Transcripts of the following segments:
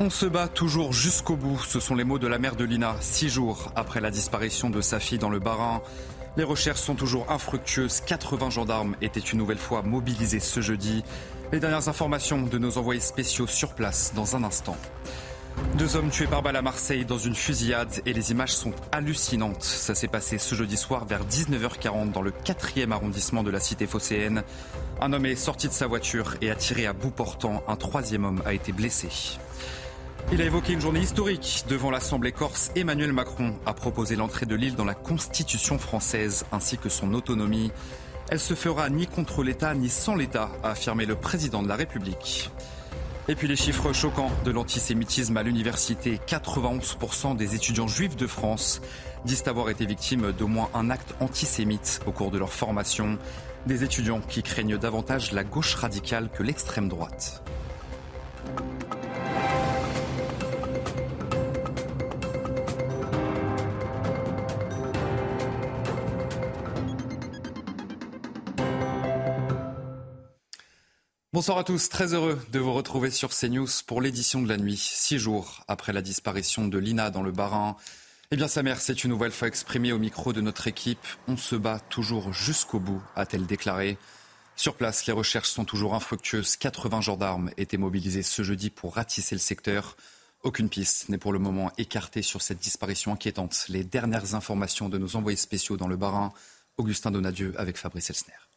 On se bat toujours jusqu'au bout, ce sont les mots de la mère de Lina, six jours après la disparition de sa fille dans le Bas-Rhin. Les recherches sont toujours infructueuses. 80 gendarmes étaient une nouvelle fois mobilisés ce jeudi. Les dernières informations de nos envoyés spéciaux sur place dans un instant. Deux hommes tués par balle à Marseille dans une fusillade et les images sont hallucinantes. Ça s'est passé ce jeudi soir vers 19h40 dans le 4e arrondissement de la cité phocéenne. Un homme est sorti de sa voiture et a tiré à bout portant. Un troisième homme a été blessé. Il a évoqué une journée historique devant l'Assemblée corse. Emmanuel Macron a proposé l'entrée de l'île dans la Constitution française ainsi que son autonomie. Elle se fera ni contre l'État ni sans l'État, a affirmé le président de la République. Et puis les chiffres choquants de l'antisémitisme à l'université. 91% des étudiants juifs de France disent avoir été victimes d'au moins un acte antisémite au cours de leur formation. Des étudiants qui craignent davantage la gauche radicale que l'extrême droite. Bonsoir à tous, très heureux de vous retrouver sur CNews pour l'édition de la nuit, six jours après la disparition de Lina dans le Bas-Rhin. Eh bien, sa mère s'est une nouvelle fois exprimée au micro de notre équipe. On se bat toujours jusqu'au bout, a-t-elle déclaré. Sur place, les recherches sont toujours infructueuses. 80 gendarmes étaient mobilisés ce jeudi pour ratisser le secteur. Aucune piste n'est pour le moment écartée sur cette disparition inquiétante. Les dernières informations de nos envoyés spéciaux dans le Bas-Rhin, Augustin Donadieu avec Fabrice Elsner.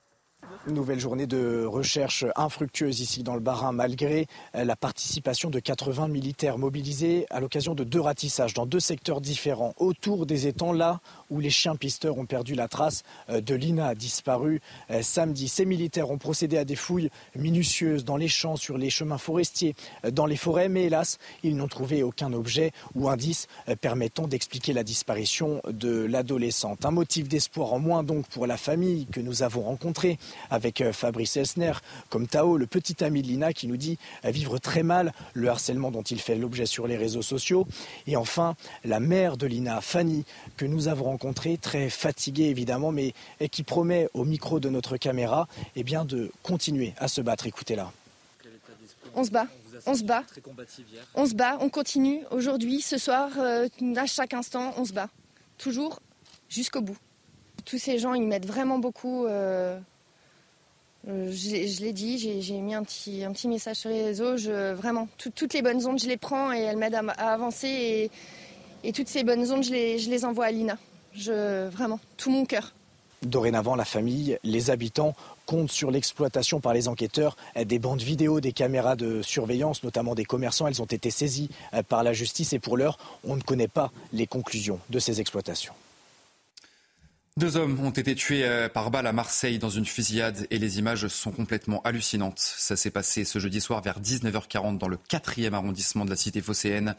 Nouvelle journée de recherche infructueuse ici dans le Bas-Rhin, malgré la participation de 80 militaires mobilisés à l'occasion de deux ratissages dans deux secteurs différents, autour des étangs, là où les chiens pisteurs ont perdu la trace euh, de Lina, disparue euh, samedi. Ces militaires ont procédé à des fouilles minutieuses dans les champs, sur les chemins forestiers, euh, dans les forêts, mais hélas, ils n'ont trouvé aucun objet ou indice permettant d'expliquer la disparition de l'adolescente. Un motif d'espoir en moins donc pour la famille que nous avons rencontrée avec euh, Fabrice Elsner, comme Tao, le petit ami de Lina, qui nous dit euh, vivre très mal le harcèlement dont il fait l'objet sur les réseaux sociaux. Et enfin, la mère de Lina, Fanny, que nous avons rencontrée, très fatiguée évidemment, mais qui promet au micro de notre caméra eh bien, de continuer à se battre. Écoutez-la. On se bat. On se bat. On se bat, on continue. Aujourd'hui, ce soir, euh, à chaque instant, on se bat. Toujours jusqu'au bout. Tous ces gens, ils m'aident vraiment beaucoup. Je l'ai dit, j'ai mis un petit, message sur les réseaux. Vraiment, toutes les bonnes ondes, je les prends et elles m'aident à, avancer. Et, toutes ces bonnes ondes, je les, envoie à Lina. Vraiment, tout mon cœur. Dorénavant, la famille, les habitants comptent sur l'exploitation par les enquêteurs des bandes vidéo, des caméras de surveillance, notamment des commerçants. Elles ont été saisies euh, par la justice et pour l'heure, on ne connaît pas les conclusions de ces exploitations. Deux hommes ont été tués euh, par balle à Marseille dans une fusillade et les images sont complètement hallucinantes. Ça s'est passé ce jeudi soir vers 19h40 dans le 4e arrondissement de la cité phocéenne.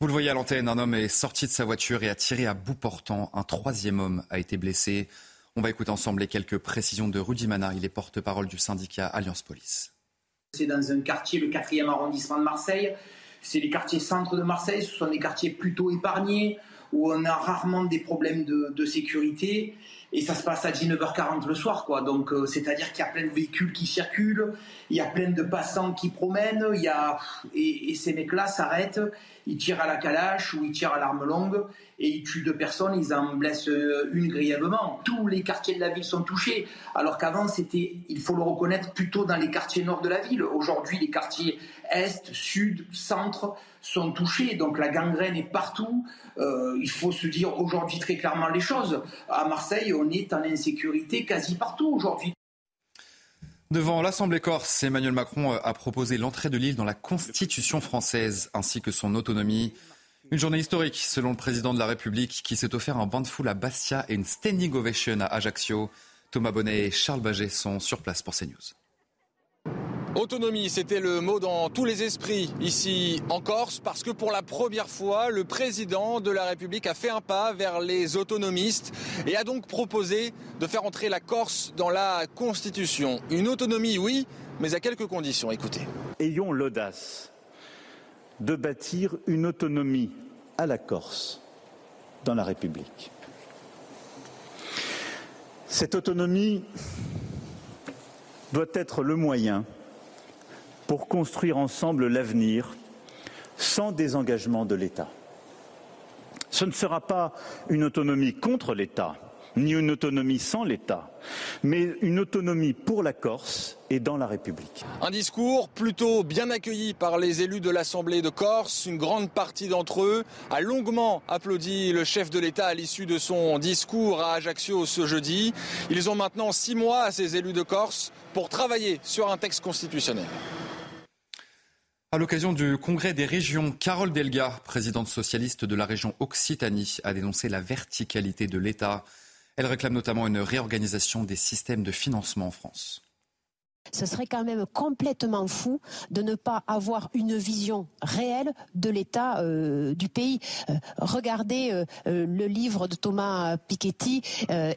Vous le voyez à l'antenne, un homme est sorti de sa voiture et a tiré à bout portant. Un troisième homme a été blessé. On va écouter ensemble les quelques précisions de Rudy Mana. Il est porte-parole du syndicat Alliance Police. C'est dans un quartier, le 4e arrondissement de Marseille. C'est les quartiers centres de Marseille. Ce sont des quartiers plutôt épargnés où on a rarement des problèmes de, sécurité et ça se passe à 19h40 le soir quoi donc euh, c'est-à-dire qu'il y a plein de véhicules qui circulent il y a plein de passants qui promènent il y a et, ces mecs là s'arrêtent ils tirent à la calache ou ils tirent à l'arme longue et ils tuent deux personnes ils en blessent euh, une grièvement tous les quartiers de la ville sont touchés alors qu'avant c'était il faut le reconnaître plutôt dans les quartiers nord de la ville aujourd'hui les quartiers est sud centre sont touchés. Donc la gangrène est partout. Euh, il faut se dire aujourd'hui très clairement les choses. À Marseille, on est en insécurité quasi partout aujourd'hui. Devant l'Assemblée corse, Emmanuel Macron a proposé l'entrée de l'île dans la Constitution française ainsi que son autonomie. Une journée historique, selon le président de la République, qui s'est offert un bain de foule à Bastia et une standing ovation à Ajaccio. Thomas Bonnet et Charles Baget sont sur place pour CNews. Autonomie, c'était le mot dans tous les esprits ici en Corse, parce que pour la première fois, le président de la République a fait un pas vers les autonomistes et a donc proposé de faire entrer la Corse dans la Constitution. Une autonomie, oui, mais à quelques conditions. Écoutez. Ayons l'audace de bâtir une autonomie à la Corse dans la République. Cette autonomie doit être le moyen pour construire ensemble l'avenir sans désengagement de l'État. Ce ne sera pas une autonomie contre l'État, ni une autonomie sans l'État, mais une autonomie pour la Corse et dans la République. Un discours plutôt bien accueilli par les élus de l'Assemblée de Corse. Une grande partie d'entre eux a longuement applaudi le chef de l'État à l'issue de son discours à Ajaccio ce jeudi. Ils ont maintenant six mois à ces élus de Corse pour travailler sur un texte constitutionnel. À l'occasion du congrès des régions, Carole Delga, présidente socialiste de la région Occitanie, a dénoncé la verticalité de l'État. Elle réclame notamment une réorganisation des systèmes de financement en France. Ce serait quand même complètement fou de ne pas avoir une vision réelle de l'état euh, du pays. Euh, regardez euh, le livre de Thomas Piketty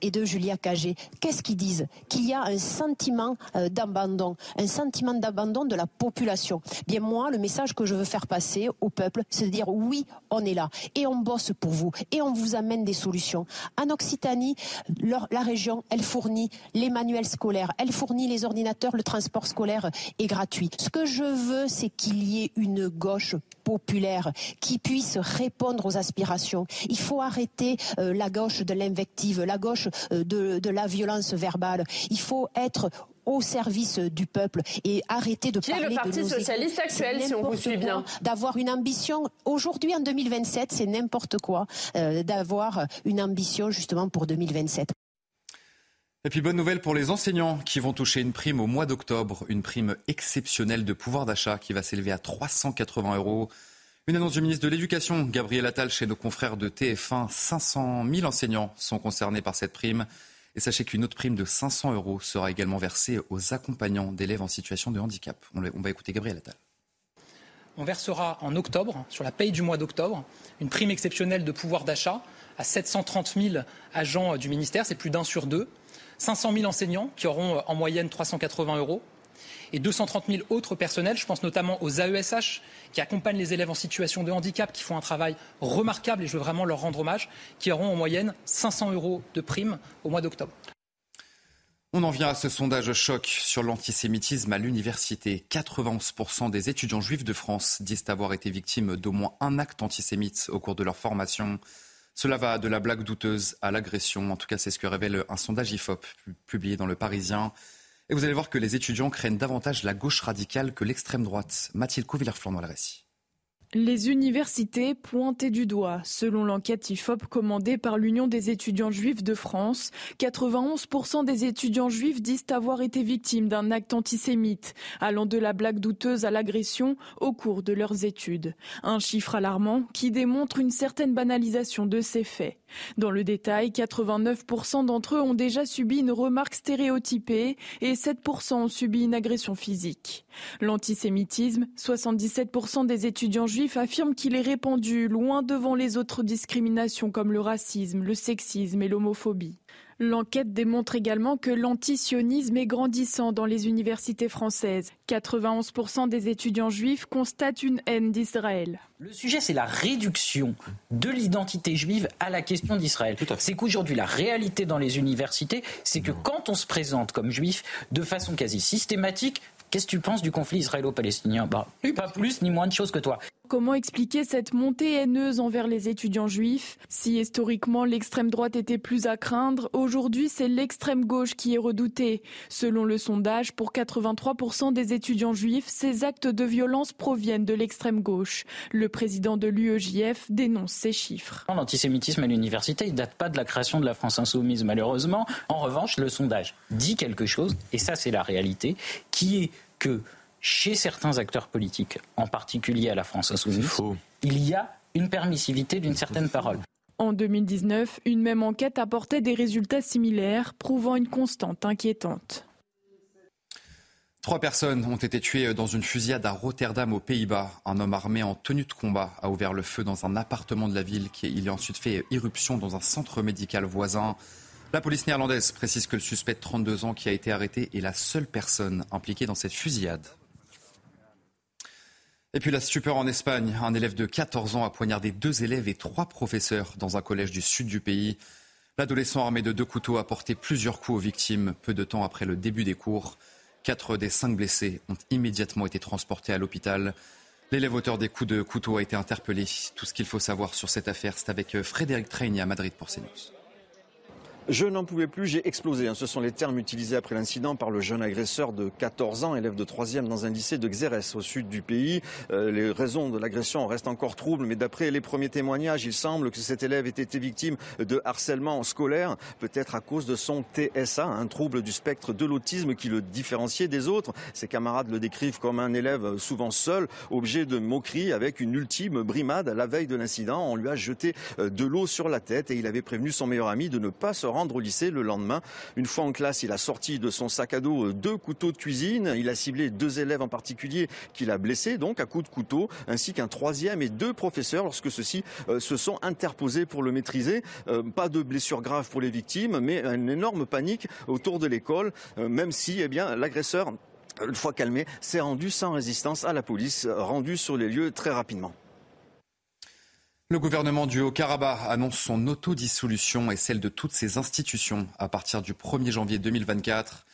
et de Julia Cagé. Qu'est-ce qu'ils disent? Qu'il y a un sentiment d'abandon, un sentiment d'abandon de la population. Bien moi, le message que je veux faire passer au peuple, c'est de dire oui, on est là et on bosse pour vous et on vous amène des solutions. En Occitanie, la région, elle fournit les manuels scolaires, elle fournit les ordinateurs le transport scolaire est gratuit. Ce que je veux, c'est qu'il y ait une gauche populaire qui puisse répondre aux aspirations. Il faut arrêter euh, la gauche de l'invective, la gauche euh, de, la violence verbale. Il faut être au service du peuple et arrêter de qui parler est le Parti socialiste actuel, si on vous suit bien D'avoir une ambition aujourd'hui en 2027, c'est n'importe quoi euh, d'avoir une ambition justement pour 2027. Et puis bonne nouvelle pour les enseignants qui vont toucher une prime au mois d'octobre, une prime exceptionnelle de pouvoir d'achat qui va s'élever à 380 euros. Une annonce du ministre de l'Éducation, Gabriel Attal, chez nos confrères de TF1. 500 000 enseignants sont concernés par cette prime. Et sachez qu'une autre prime de 500 euros sera également versée aux accompagnants d'élèves en situation de handicap. On va écouter Gabriel Attal. On versera en octobre, sur la paye du mois d'octobre, une prime exceptionnelle de pouvoir d'achat à 730 000 agents du ministère. C'est plus d'un sur deux. 500 000 enseignants qui auront euh, en moyenne 380 euros et 230 000 autres personnels. Je pense notamment aux AESH qui accompagnent les élèves en situation de handicap, qui font un travail remarquable et je veux vraiment leur rendre hommage, qui auront en moyenne 500 euros de prime au mois d'octobre. On en vient à ce sondage choc sur l'antisémitisme à l'université. 91% des étudiants juifs de France disent avoir été victimes d'au moins un acte antisémite au cours de leur formation. Cela va de la blague douteuse à l'agression. En tout cas, c'est ce que révèle un sondage IFOP publié dans Le Parisien. Et vous allez voir que les étudiants craignent davantage la gauche radicale que l'extrême droite. Mathilde Couvillère-Flan dans le récit. Les universités pointées du doigt. Selon l'enquête IFOP commandée par l'Union des étudiants juifs de France, 91% des étudiants juifs disent avoir été victimes d'un acte antisémite, allant de la blague douteuse à l'agression au cours de leurs études. Un chiffre alarmant qui démontre une certaine banalisation de ces faits. Dans le détail, 89% d'entre eux ont déjà subi une remarque stéréotypée et 7% ont subi une agression physique. L'antisémitisme, 77% des étudiants juifs affirment qu'il est répandu loin devant les autres discriminations comme le racisme, le sexisme et l'homophobie. L'enquête démontre également que l'antisionisme est grandissant dans les universités françaises. 91% des étudiants juifs constatent une haine d'Israël. Le sujet, c'est la réduction de l'identité juive à la question d'Israël. C'est qu'aujourd'hui, la réalité dans les universités, c'est que quand on se présente comme juif de façon quasi systématique, Qu'est-ce que tu penses du conflit israélo-palestinien? Bah, pas plus ni moins de choses que toi. Comment expliquer cette montée haineuse envers les étudiants juifs? Si historiquement l'extrême droite était plus à craindre, aujourd'hui c'est l'extrême gauche qui est redoutée. Selon le sondage, pour 83% des étudiants juifs, ces actes de violence proviennent de l'extrême gauche. Le président de l'UEJF dénonce ces chiffres. L'antisémitisme à l'université, il date pas de la création de la France insoumise malheureusement. En revanche, le sondage dit quelque chose, et ça c'est la réalité, qui est que chez certains acteurs politiques, en particulier à la France insoumise, il y a une permissivité d'une certaine parole. En 2019, une même enquête apportait des résultats similaires, prouvant une constante inquiétante. Trois personnes ont été tuées dans une fusillade à Rotterdam, aux Pays-Bas. Un homme armé en tenue de combat a ouvert le feu dans un appartement de la ville. Qui, il a ensuite fait irruption dans un centre médical voisin. La police néerlandaise précise que le suspect de 32 ans qui a été arrêté est la seule personne impliquée dans cette fusillade. Et puis la stupeur en Espagne. Un élève de 14 ans a poignardé deux élèves et trois professeurs dans un collège du sud du pays. L'adolescent armé de deux couteaux a porté plusieurs coups aux victimes peu de temps après le début des cours. Quatre des cinq blessés ont immédiatement été transportés à l'hôpital. L'élève auteur des coups de couteau a été interpellé. Tout ce qu'il faut savoir sur cette affaire, c'est avec Frédéric Treyni à Madrid pour CNews. Je n'en pouvais plus, j'ai explosé. Hein. Ce sont les termes utilisés après l'incident par le jeune agresseur de 14 ans, élève de 3e dans un lycée de Xérès, au sud du pays. Euh, les raisons de l'agression restent encore troubles, mais d'après les premiers témoignages, il semble que cet élève ait été victime de harcèlement scolaire, peut-être à cause de son TSA, un trouble du spectre de l'autisme qui le différenciait des autres. Ses camarades le décrivent comme un élève souvent seul, objet de moquerie, avec une ultime brimade. La veille de l'incident, on lui a jeté euh, de l'eau sur la tête et il avait prévenu son meilleur ami de ne pas se rendre au lycée le lendemain. Une fois en classe, il a sorti de son sac à dos euh, deux couteaux de cuisine. Il a ciblé deux élèves en particulier qu'il a blessés, donc à coups de couteau, ainsi qu'un troisième et deux professeurs lorsque ceux-ci euh, se sont interposés pour le maîtriser. Euh, pas de blessures graves pour les victimes, mais une énorme panique autour de l'école, même si eh bien, l'agresseur une fois calmé, s'est rendu sans résistance à la police, rendu sur les lieux très rapidement. Le gouvernement du Haut-Karabakh annonce son autodissolution et celle de toutes ses institutions à partir du 1er janvier 2024.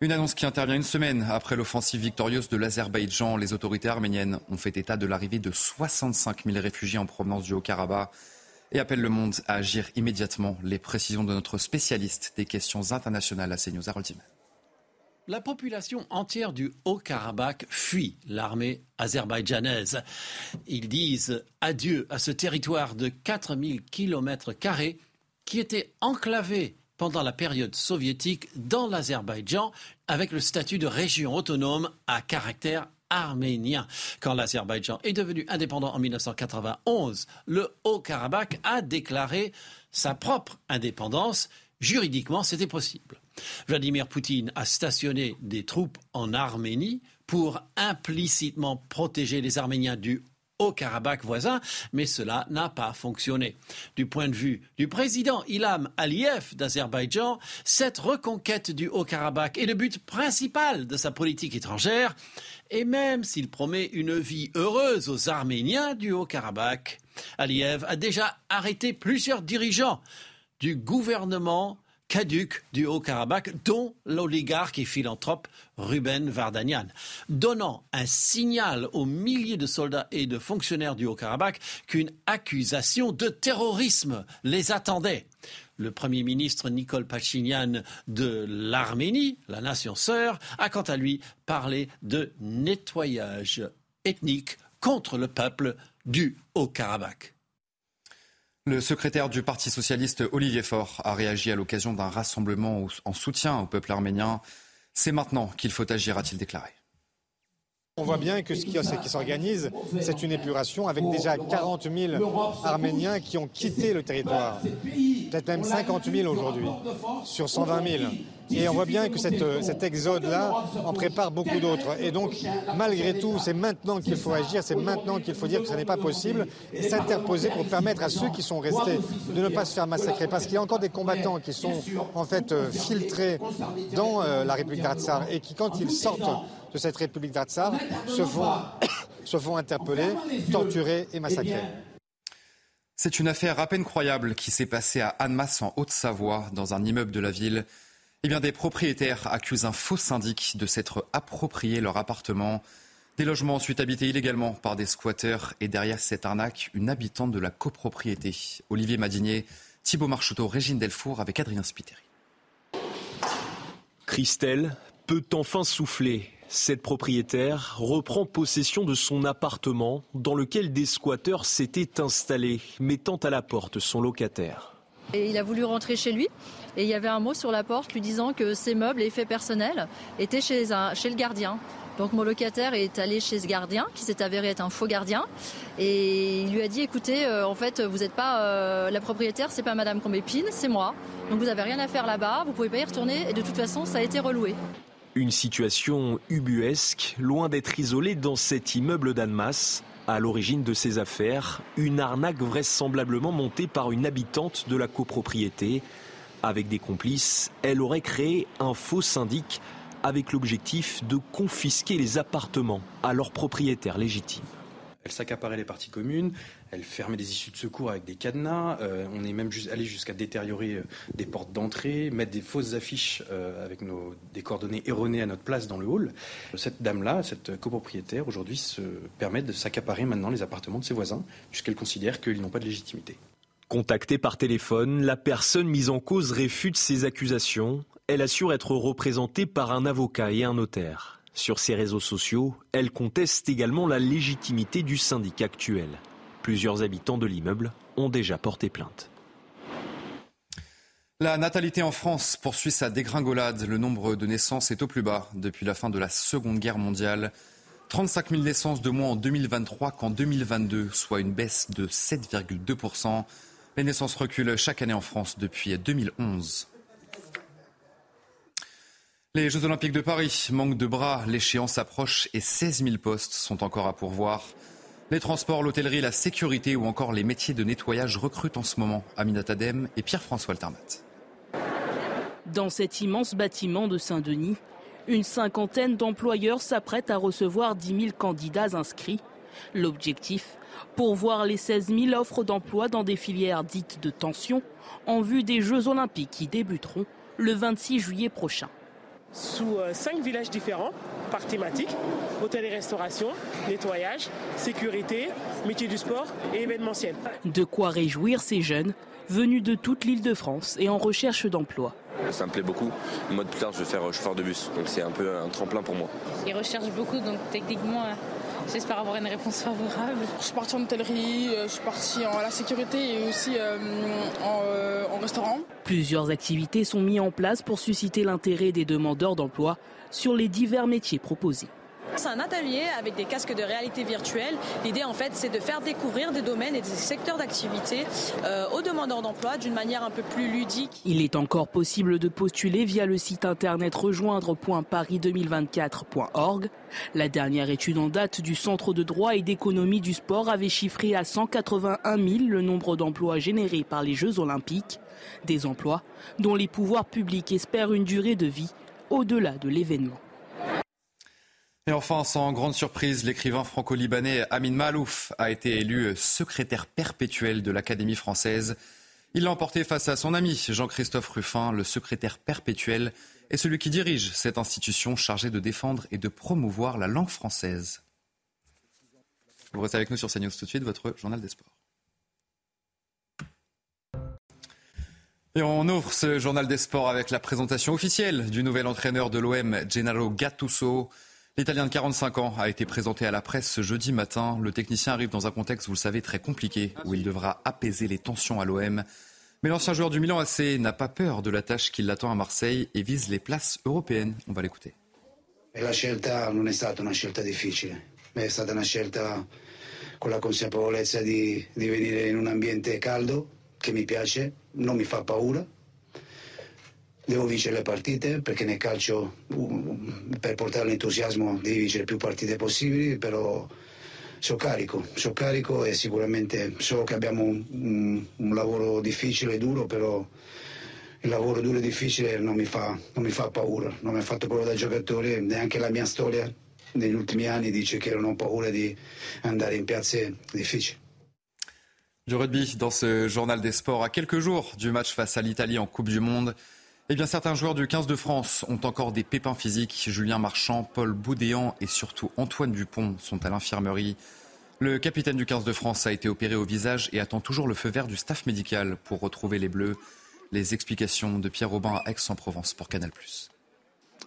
Une annonce qui intervient une semaine après l'offensive victorieuse de l'Azerbaïdjan. Les autorités arméniennes ont fait état de l'arrivée de 65 000 réfugiés en provenance du Haut-Karabakh et appellent le monde à agir immédiatement. Les précisions de notre spécialiste des questions internationales à CNews, la population entière du Haut-Karabakh fuit l'armée azerbaïdjanaise. Ils disent adieu à ce territoire de 4000 km qui était enclavé pendant la période soviétique dans l'Azerbaïdjan avec le statut de région autonome à caractère arménien. Quand l'Azerbaïdjan est devenu indépendant en 1991, le Haut-Karabakh a déclaré sa propre indépendance. Juridiquement, c'était possible. Vladimir Poutine a stationné des troupes en Arménie pour implicitement protéger les Arméniens du Haut-Karabakh voisin, mais cela n'a pas fonctionné. Du point de vue du président Ilham Aliyev d'Azerbaïdjan, cette reconquête du Haut-Karabakh est le but principal de sa politique étrangère, et même s'il promet une vie heureuse aux Arméniens du Haut-Karabakh, Aliyev a déjà arrêté plusieurs dirigeants du gouvernement caduc du Haut-Karabakh, dont l'oligarque et philanthrope Ruben Vardanian, donnant un signal aux milliers de soldats et de fonctionnaires du Haut-Karabakh qu'une accusation de terrorisme les attendait. Le Premier ministre Nicole Pachinian de l'Arménie, la nation sœur, a quant à lui parlé de nettoyage ethnique contre le peuple du Haut-Karabakh. Le secrétaire du Parti socialiste Olivier Faure a réagi à l'occasion d'un rassemblement en soutien au peuple arménien. C'est maintenant qu'il faut agir, a-t-il déclaré. On voit bien que ce qui, s'organise, c'est une épuration avec déjà 40 000 Arméniens qui ont quitté le territoire. Peut-être même 50 000 aujourd'hui, sur 120 000. Et on voit bien que cet exode-là en prépare beaucoup d'autres. Et donc, malgré tout, c'est maintenant qu'il faut agir, c'est maintenant qu'il faut dire que ce n'est pas possible et s'interposer pour permettre à ceux qui sont restés de ne pas se faire massacrer. Parce qu'il y a encore des combattants qui sont en fait euh, filtrés dans euh, la République d'Artsar et qui, quand ils sortent de cette République d'Artsar se font, se font interpeller, torturer et massacrer. C'est une affaire à peine croyable qui s'est passée à Annemasse en Haute-Savoie, dans un immeuble de la ville. Eh bien, des propriétaires accusent un faux syndic de s'être approprié leur appartement. Des logements ensuite habités illégalement par des squatteurs et derrière cette arnaque, une habitante de la copropriété. Olivier Madinier, Thibault Marcheteau, Régine Delfour avec Adrien Spiteri. Christelle peut enfin souffler. Cette propriétaire reprend possession de son appartement dans lequel des squatteurs s'étaient installés, mettant à la porte son locataire. Il a voulu rentrer chez lui et il y avait un mot sur la porte lui disant que ses meubles et effets personnels étaient chez, chez le gardien. Donc mon locataire est allé chez ce gardien, qui s'est avéré être un faux gardien, et il lui a dit écoutez, euh, en fait, vous n'êtes pas euh, la propriétaire, c'est pas Madame Combépine, c'est moi. Donc vous n'avez rien à faire là-bas, vous pouvez pas y retourner, et de toute façon, ça a été reloué. Une situation ubuesque, loin d'être isolée dans cet immeuble d'Annemasse. À l'origine de ces affaires, une arnaque vraisemblablement montée par une habitante de la copropriété. Avec des complices, elle aurait créé un faux syndic avec l'objectif de confisquer les appartements à leurs propriétaires légitimes. Elle s'accaparait les parties communes, elle fermait des issues de secours avec des cadenas, euh, on est même allé jusqu'à détériorer euh, des portes d'entrée, mettre des fausses affiches euh, avec des coordonnées erronées à notre place dans le hall. Cette dame-là, cette copropriétaire, aujourd'hui se permet de s'accaparer maintenant les appartements de ses voisins, puisqu'elle considère qu'ils n'ont pas de légitimité. Contactée par téléphone, la personne mise en cause réfute ces accusations. Elle assure être représentée par un avocat et un notaire. Sur ses réseaux sociaux, elle conteste également la légitimité du syndicat actuel. Plusieurs habitants de l'immeuble ont déjà porté plainte. La natalité en France poursuit sa dégringolade. Le nombre de naissances est au plus bas depuis la fin de la Seconde Guerre mondiale. 35 000 naissances de moins en 2023 qu'en 2022, soit une baisse de 7,2% les naissances reculent chaque année en France depuis 2011. Les Jeux Olympiques de Paris manquent de bras, l'échéance approche et 16 000 postes sont encore à pourvoir. Les transports, l'hôtellerie, la sécurité ou encore les métiers de nettoyage recrutent en ce moment Aminata Adem et Pierre-François Altermat. Dans cet immense bâtiment de Saint-Denis, une cinquantaine d'employeurs s'apprêtent à recevoir 10 000 candidats inscrits. L'objectif pour voir les 16 000 offres d'emploi dans des filières dites de tension en vue des Jeux olympiques qui débuteront le 26 juillet prochain. Sous euh, cinq villages différents par thématique, hôtel et restauration, nettoyage, sécurité, métier du sport et événementiel. De quoi réjouir ces jeunes venus de toute l'île de France et en recherche d'emploi. Ça me plaît beaucoup. Moi, plus tard, je vais faire chauffeur de bus, donc c'est un peu un tremplin pour moi. Ils recherchent beaucoup, donc techniquement, euh, J'espère avoir une réponse favorable. Je suis partie en hôtellerie, euh, je suis partie en la sécurité et aussi euh, euh, en, restaurant. Plusieurs activités sont mises en place pour susciter l'intérêt des demandeurs d'emploi sur les divers métiers proposés. C'est un atelier avec des casques de réalité virtuelle. L'idée, en fait, c'est de faire découvrir des domaines et des secteurs d'activité aux demandeurs d'emploi d'une manière un peu plus ludique. Il est encore possible de postuler via le site internet rejoindre.paris2024.org. La dernière étude en date du Centre de droit et d'économie du sport avait chiffré à 181 000 le nombre d'emplois générés par les Jeux olympiques. Des emplois dont les pouvoirs publics espèrent une durée de vie au-delà de l'événement. Et enfin, sans grande surprise, l'écrivain franco-libanais Amin Malouf a été élu secrétaire perpétuel de l'Académie française. Il l'a emporté face à son ami Jean-Christophe Ruffin, le secrétaire perpétuel et celui qui dirige cette institution chargée de défendre et de promouvoir la langue française. Vous restez avec nous sur CNews tout de suite, votre journal des sports. Et on ouvre ce journal des sports avec la présentation officielle du nouvel entraîneur de l'OM, Gennaro Gattuso. L'Italien de 45 ans a été présenté à la presse ce jeudi matin. Le technicien arrive dans un contexte, vous le savez, très compliqué, où il devra apaiser les tensions à l'OM. Mais l'ancien joueur du Milan AC n'a pas peur de la tâche qui l'attend à Marseille et vise les places européennes. On va l'écouter. La scelta non è stata una scelta difficile, è stata una scelta con la consapevolezza di, di venire in un ambiente caldo che mi piace, non mi fa paura, devo vincere le partite perché nel calcio per portare l'entusiasmo devi vincere più partite possibili, però sono carico, sono carico e sicuramente so che abbiamo un, un, un, lavoro difficile e duro, però il lavoro duro e difficile non mi, fa, non mi fa paura, non mi ha fatto paura da giocatore, neanche la mia storia negli ultimi anni dice che non ho paura di andare in piazze difficili. Du rugby dans ce journal des sports à quelques jours du match face à l'Italie en Coupe du Monde. Eh bien, certains joueurs du 15 de France ont encore des pépins physiques. Julien Marchand, Paul Boudéan et surtout Antoine Dupont sont à l'infirmerie. Le capitaine du 15 de France a été opéré au visage et attend toujours le feu vert du staff médical pour retrouver les Bleus. Les explications de Pierre Robin à Aix-en-Provence pour Canal+.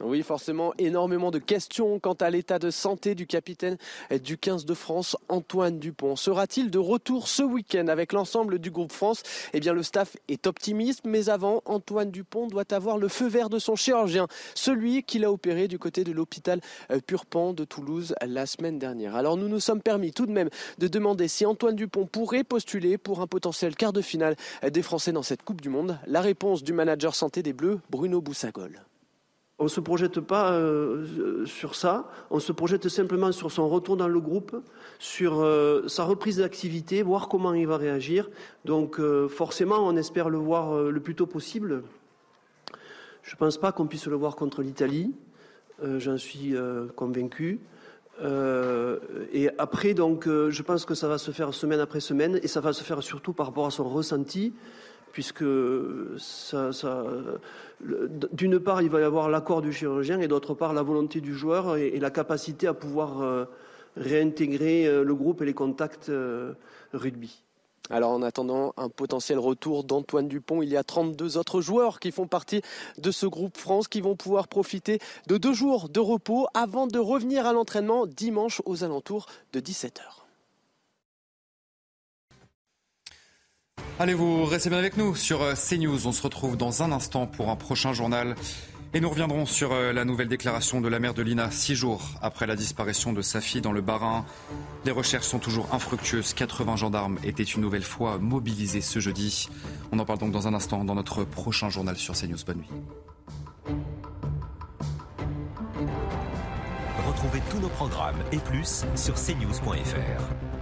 Oui, forcément, énormément de questions quant à l'état de santé du capitaine du 15 de France, Antoine Dupont. Sera-t-il de retour ce week-end avec l'ensemble du groupe France? Eh bien, le staff est optimiste, mais avant, Antoine Dupont doit avoir le feu vert de son chirurgien, celui qu'il a opéré du côté de l'hôpital euh, Purpan de Toulouse la semaine dernière. Alors, nous nous sommes permis tout de même de demander si Antoine Dupont pourrait postuler pour un potentiel quart de finale des Français dans cette Coupe du Monde. La réponse du manager santé des Bleus, Bruno Boussagol. On ne se projette pas euh, sur ça, on se projette simplement sur son retour dans le groupe, sur euh, sa reprise d'activité, voir comment il va réagir. Donc euh, forcément, on espère le voir le plus tôt possible. Je ne pense pas qu'on puisse le voir contre l'Italie, j'en suis convaincu. et après, donc, je pense que ça va se faire semaine après semaine et ça va se faire surtout par rapport à son ressenti, puisque d'une part, il va y avoir l'accord du chirurgien et d'autre part, la volonté du joueur et, la capacité à pouvoir réintégrer le groupe et les contacts rugby. Alors en attendant un potentiel retour d'Antoine Dupont, il y a 32 autres joueurs qui font partie de ce groupe France qui vont pouvoir profiter de deux jours de repos avant de revenir à l'entraînement dimanche aux alentours de 17h. Allez, vous restez bien avec nous sur euh, CNews. On se retrouve dans un instant pour un prochain journal. Et nous reviendrons sur euh, la nouvelle déclaration de la mère de Lina, six jours après la disparition de sa fille dans le Bas-Rhin. Les recherches sont toujours infructueuses. 80 gendarmes étaient une nouvelle fois mobilisés ce jeudi. On en parle donc dans un instant dans notre prochain journal sur CNews. Bonne nuit. Retrouvez tous nos programmes et plus sur cnews.fr.